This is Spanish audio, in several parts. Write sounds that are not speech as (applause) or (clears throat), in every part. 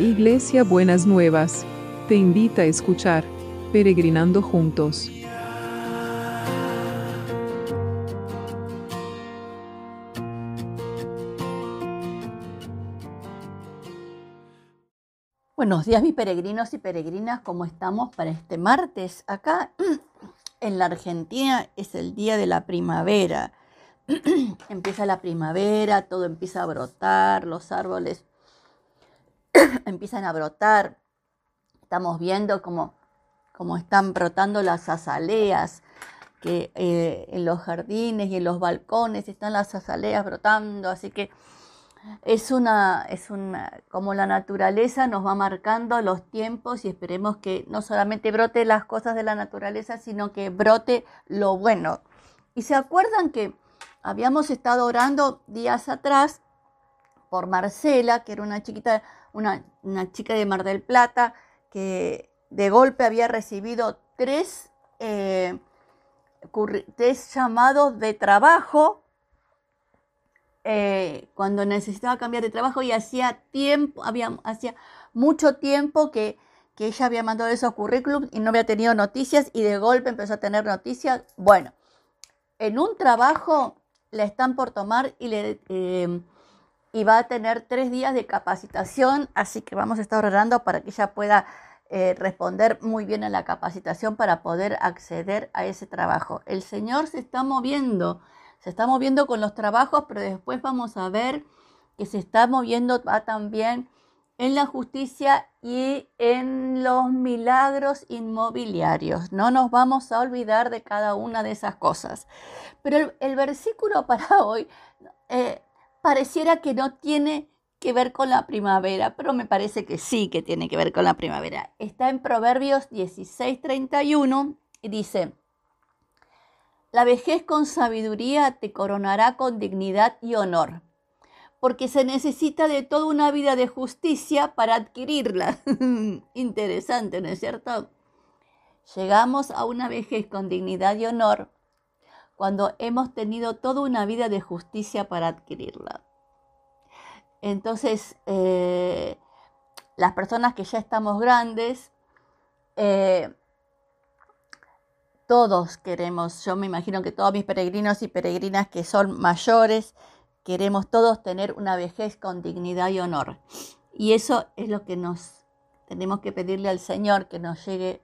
Iglesia Buenas Nuevas, te invita a escuchar Peregrinando Juntos. Buenos días mis peregrinos y peregrinas, ¿cómo estamos para este martes? Acá (clears throat) en la Argentina es el día de la primavera. (clears throat) empieza la primavera, todo empieza a brotar, los árboles (clears throat) empiezan a brotar. Estamos viendo cómo, están brotando las azaleas, que eh, en los jardines y en los balcones están las azaleas brotando, así que es una, es una, como la naturaleza nos va marcando los tiempos y esperemos que no solamente brote las cosas de la naturaleza, sino que brote lo bueno. Y se acuerdan que habíamos estado orando días atrás por Marcela, que era una chiquita, una, chica de Mar del Plata, que de golpe había recibido tres, eh, tres llamados de trabajo eh, cuando necesitaba cambiar de trabajo y hacía tiempo, había, hacía mucho tiempo que, que ella había mandado esos currículums y no había tenido noticias y de golpe empezó a tener noticias. Bueno, en un trabajo le están por tomar y, le, eh, y va a tener tres días de capacitación, así que vamos a estar orando para que ella pueda eh, responder muy bien a la capacitación para poder acceder a ese trabajo. El Señor se está moviendo se está moviendo con los trabajos, pero después vamos a ver que se está moviendo también en la justicia y en los milagros inmobiliarios. No nos vamos a olvidar de cada una de esas cosas. Pero el, versículo para hoy eh, pareciera que no tiene que ver con la primavera, pero me parece que sí que tiene que ver con la primavera. Está en Proverbios 16:31 y dice, la vejez con sabiduría te coronará con dignidad y honor, porque se necesita de toda una vida de justicia para adquirirla. (laughs) Interesante, ¿no es cierto? Llegamos a una vejez con dignidad y honor cuando hemos tenido toda una vida de justicia para adquirirla. Entonces, eh, las personas que ya estamos grandes, eh, todos queremos, yo me imagino que todos mis peregrinos y peregrinas que son mayores, queremos todos tener una vejez con dignidad y honor. Y eso es lo que nos tenemos que pedirle al Señor, que nos llegue,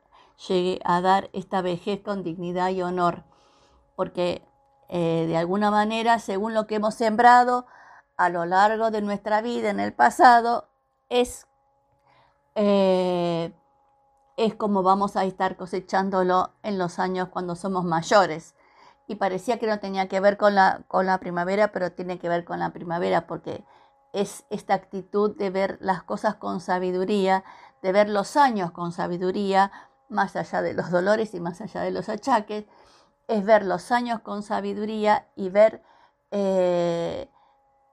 llegue a dar esta vejez con dignidad y honor. Porque eh, de alguna manera, según lo que hemos sembrado a lo largo de nuestra vida en el pasado, es... Eh, es como vamos a estar cosechándolo en los años cuando somos mayores. Y parecía que no tenía que ver con la, con la primavera, pero tiene que ver con la primavera porque es esta actitud de ver las cosas con sabiduría, de ver los años con sabiduría, más allá de los dolores y más allá de los achaques, es ver los años con sabiduría y ver eh,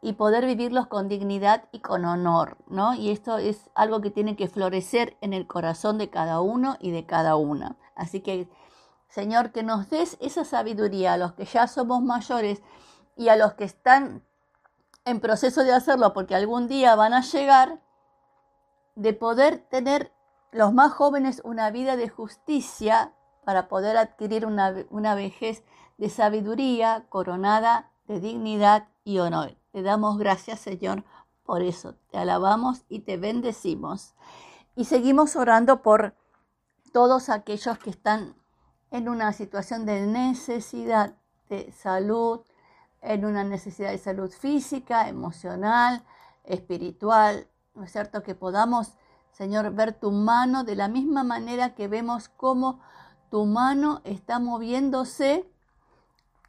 y poder vivirlos con dignidad y con honor, ¿no? Y esto es algo que tiene que florecer en el corazón de cada uno y de cada una. Así que, Señor, que nos des esa sabiduría a los que ya somos mayores y a los que están en proceso de hacerlo porque algún día van a llegar, de poder tener los más jóvenes una vida de justicia para poder adquirir una, una vejez de sabiduría coronada de dignidad y honor. Te damos gracias, Señor, por eso. Te alabamos y te bendecimos. Y seguimos orando por todos aquellos que están en una situación de necesidad de salud, en una necesidad de salud física, emocional, espiritual, ¿no es cierto? Que podamos, Señor, ver tu mano de la misma manera que vemos cómo tu mano está moviéndose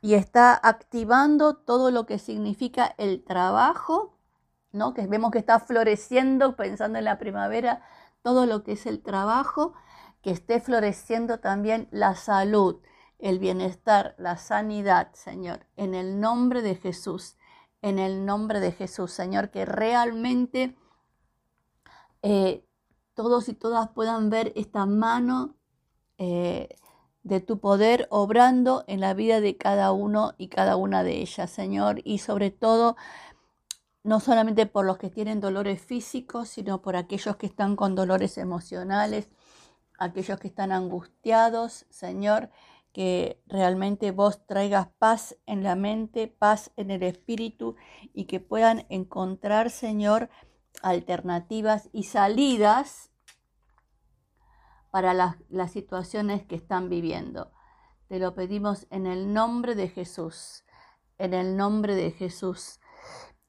y está activando todo lo que significa el trabajo, ¿no? que vemos que está floreciendo, pensando en la primavera, todo lo que es el trabajo, que esté floreciendo también la salud, el bienestar, la sanidad, Señor, en el nombre de Jesús, en el nombre de Jesús, Señor, que realmente eh, todos y todas puedan ver esta mano eh, de tu poder obrando en la vida de cada uno y cada una de ellas, Señor, y sobre todo no solamente por los que tienen dolores físicos, sino por aquellos que están con dolores emocionales, aquellos que están angustiados, Señor, que realmente vos traigas paz en la mente, paz en el espíritu y que puedan encontrar, Señor, alternativas y salidas para las, situaciones que están viviendo. Te lo pedimos en el nombre de Jesús, en el nombre de Jesús.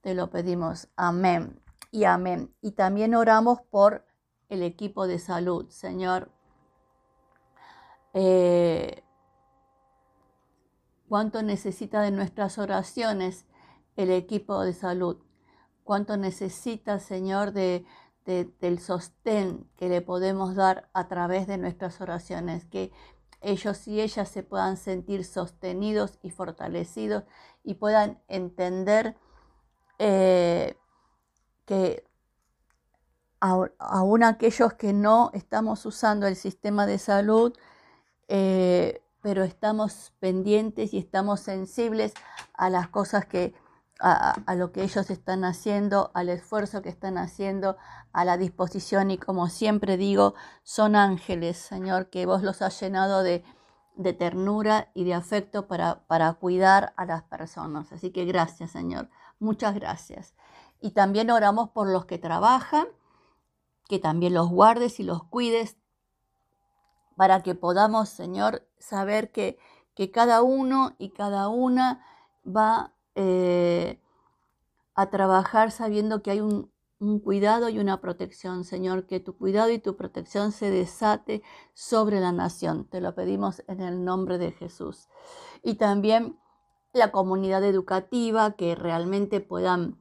Te lo pedimos. Amén y amén. Y también oramos por el equipo de salud, Señor. Eh, cuánto necesita de nuestras oraciones el equipo de salud, cuánto necesita, Señor, de, del sostén que le podemos dar a través de nuestras oraciones, que ellos y ellas se puedan sentir sostenidos y fortalecidos y puedan entender eh, que aún aquellos que no estamos usando el sistema de salud, eh, pero estamos pendientes y estamos sensibles a las cosas que, a, lo que ellos están haciendo, al esfuerzo que están haciendo, a la disposición y como siempre digo, son ángeles, Señor, que vos los has llenado de, de ternura y de afecto para, para cuidar a las personas. Así que gracias, Señor. Muchas gracias. Y también oramos por los que trabajan, que también los guardes y los cuides, para que podamos, Señor, saber que, que cada uno y cada una va eh, a trabajar sabiendo que hay un, cuidado y una protección, Señor, que tu cuidado y tu protección se desate sobre la nación. Te lo pedimos en el nombre de Jesús. Y también la comunidad educativa, que realmente puedan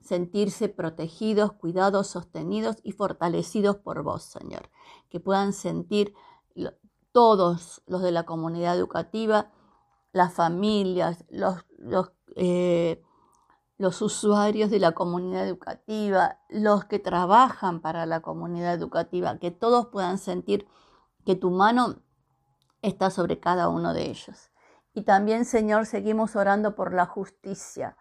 sentirse protegidos, cuidados, sostenidos y fortalecidos por vos, Señor. Que puedan sentir todos los de la comunidad educativa, las familias, los, los, eh, los usuarios de la comunidad educativa, los que trabajan para la comunidad educativa, que todos puedan sentir que tu mano está sobre cada uno de ellos. Y también, Señor, seguimos orando por la justicia,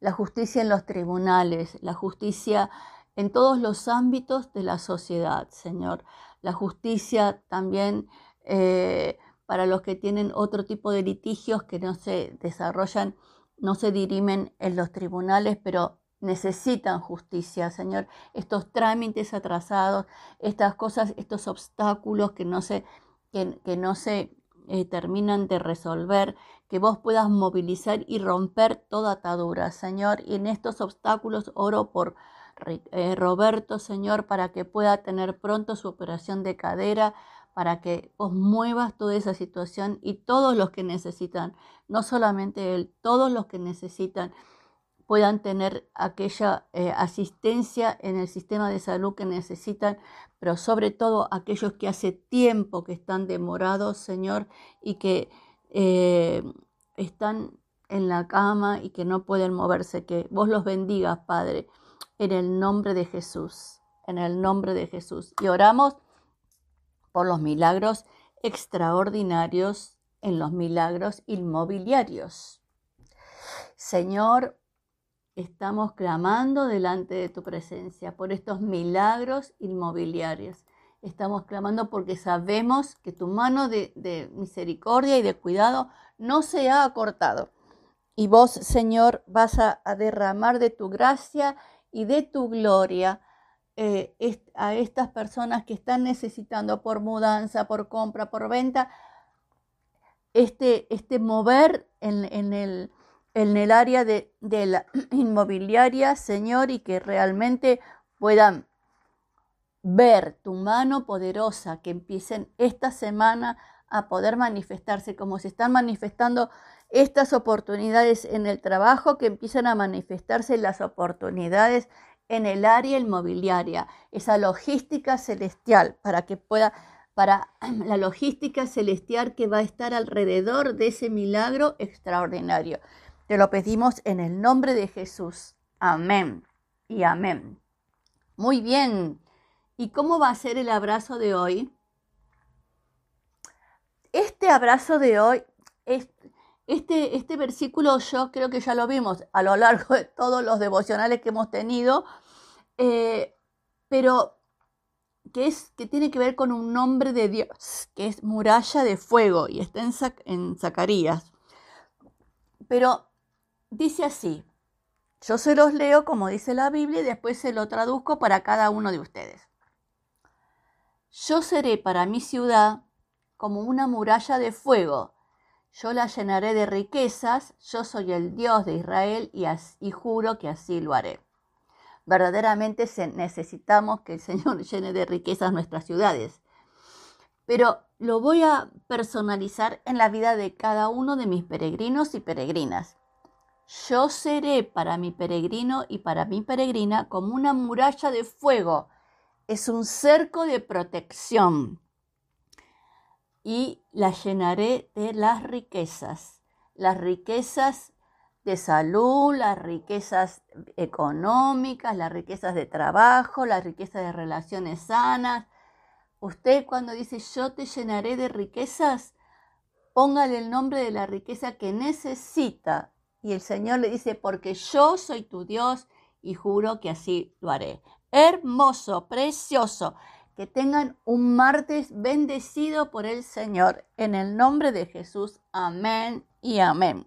la justicia en los tribunales, la justicia en todos los ámbitos de la sociedad, Señor. La justicia también eh, para los que tienen otro tipo de litigios que no se desarrollan, no se dirimen en los tribunales, pero necesitan justicia, Señor. Estos trámites atrasados, estas cosas, estos obstáculos que no se, que, no se eh, terminan de resolver, que vos puedas movilizar y romper toda atadura, Señor. Y en estos obstáculos oro por eh, Roberto, Señor, para que pueda tener pronto su operación de cadera, para que os muevas toda esa situación y todos los que necesitan, no solamente él, todos los que necesitan puedan tener aquella eh, asistencia en el sistema de salud que necesitan, pero sobre todo aquellos que hace tiempo que están demorados, Señor, y que eh, están en la cama y que no pueden moverse, que vos los bendigas, Padre, en el nombre de Jesús, en el nombre de Jesús. Y oramos por los milagros extraordinarios en los milagros inmobiliarios. Señor, estamos clamando delante de tu presencia por estos milagros inmobiliarios. Estamos clamando porque sabemos que tu mano de, misericordia y de cuidado no se ha acortado. Y vos, Señor, vas a derramar de tu gracia y de tu gloria eh, a estas personas que están necesitando por mudanza, por compra, por venta, este, este mover en, el, en el área de, de la (clears throat) inmobiliaria, Señor, y que realmente puedan ver tu mano poderosa, que empiecen esta semana a poder manifestarse como se están manifestando estas oportunidades en el trabajo, que empiezan a manifestarse las oportunidades en el área inmobiliaria, esa logística celestial, para que pueda, para (clears throat) la logística celestial que va a estar alrededor de ese milagro extraordinario. Te lo pedimos en el nombre de Jesús. Amén y amén. Muy bien. ¿Y cómo va a ser el abrazo de hoy? Este abrazo de hoy es, este, este versículo yo creo que ya lo vimos a lo largo de todos los devocionales que hemos tenido, eh, pero que, tiene que ver con un nombre de Dios, que es muralla de fuego, y está en, en Zacarías. Pero dice así, yo se los leo como dice la Biblia y después se lo traduzco para cada uno de ustedes. Yo seré para mi ciudad como una muralla de fuego. Yo la llenaré de riquezas. Yo soy el Dios de Israel y, juro que así lo haré. Verdaderamente necesitamos que el Señor (laughs) llene de riquezas nuestras ciudades. Pero lo voy a personalizar en la vida de cada uno de mis peregrinos y peregrinas. Yo seré para mi peregrino y para mi peregrina como una muralla de fuego. Es un cerco de protección. Y la llenaré de las riquezas. Las riquezas de salud, las riquezas económicas, las riquezas de trabajo, las riquezas de relaciones sanas. Usted cuando dice yo te llenaré de riquezas, póngale el nombre de la riqueza que necesita y el Señor le dice, porque yo soy tu Dios y juro que así lo haré. Hermoso, precioso. Que tengan un martes bendecido por el Señor. En el nombre de Jesús. Amén y amén.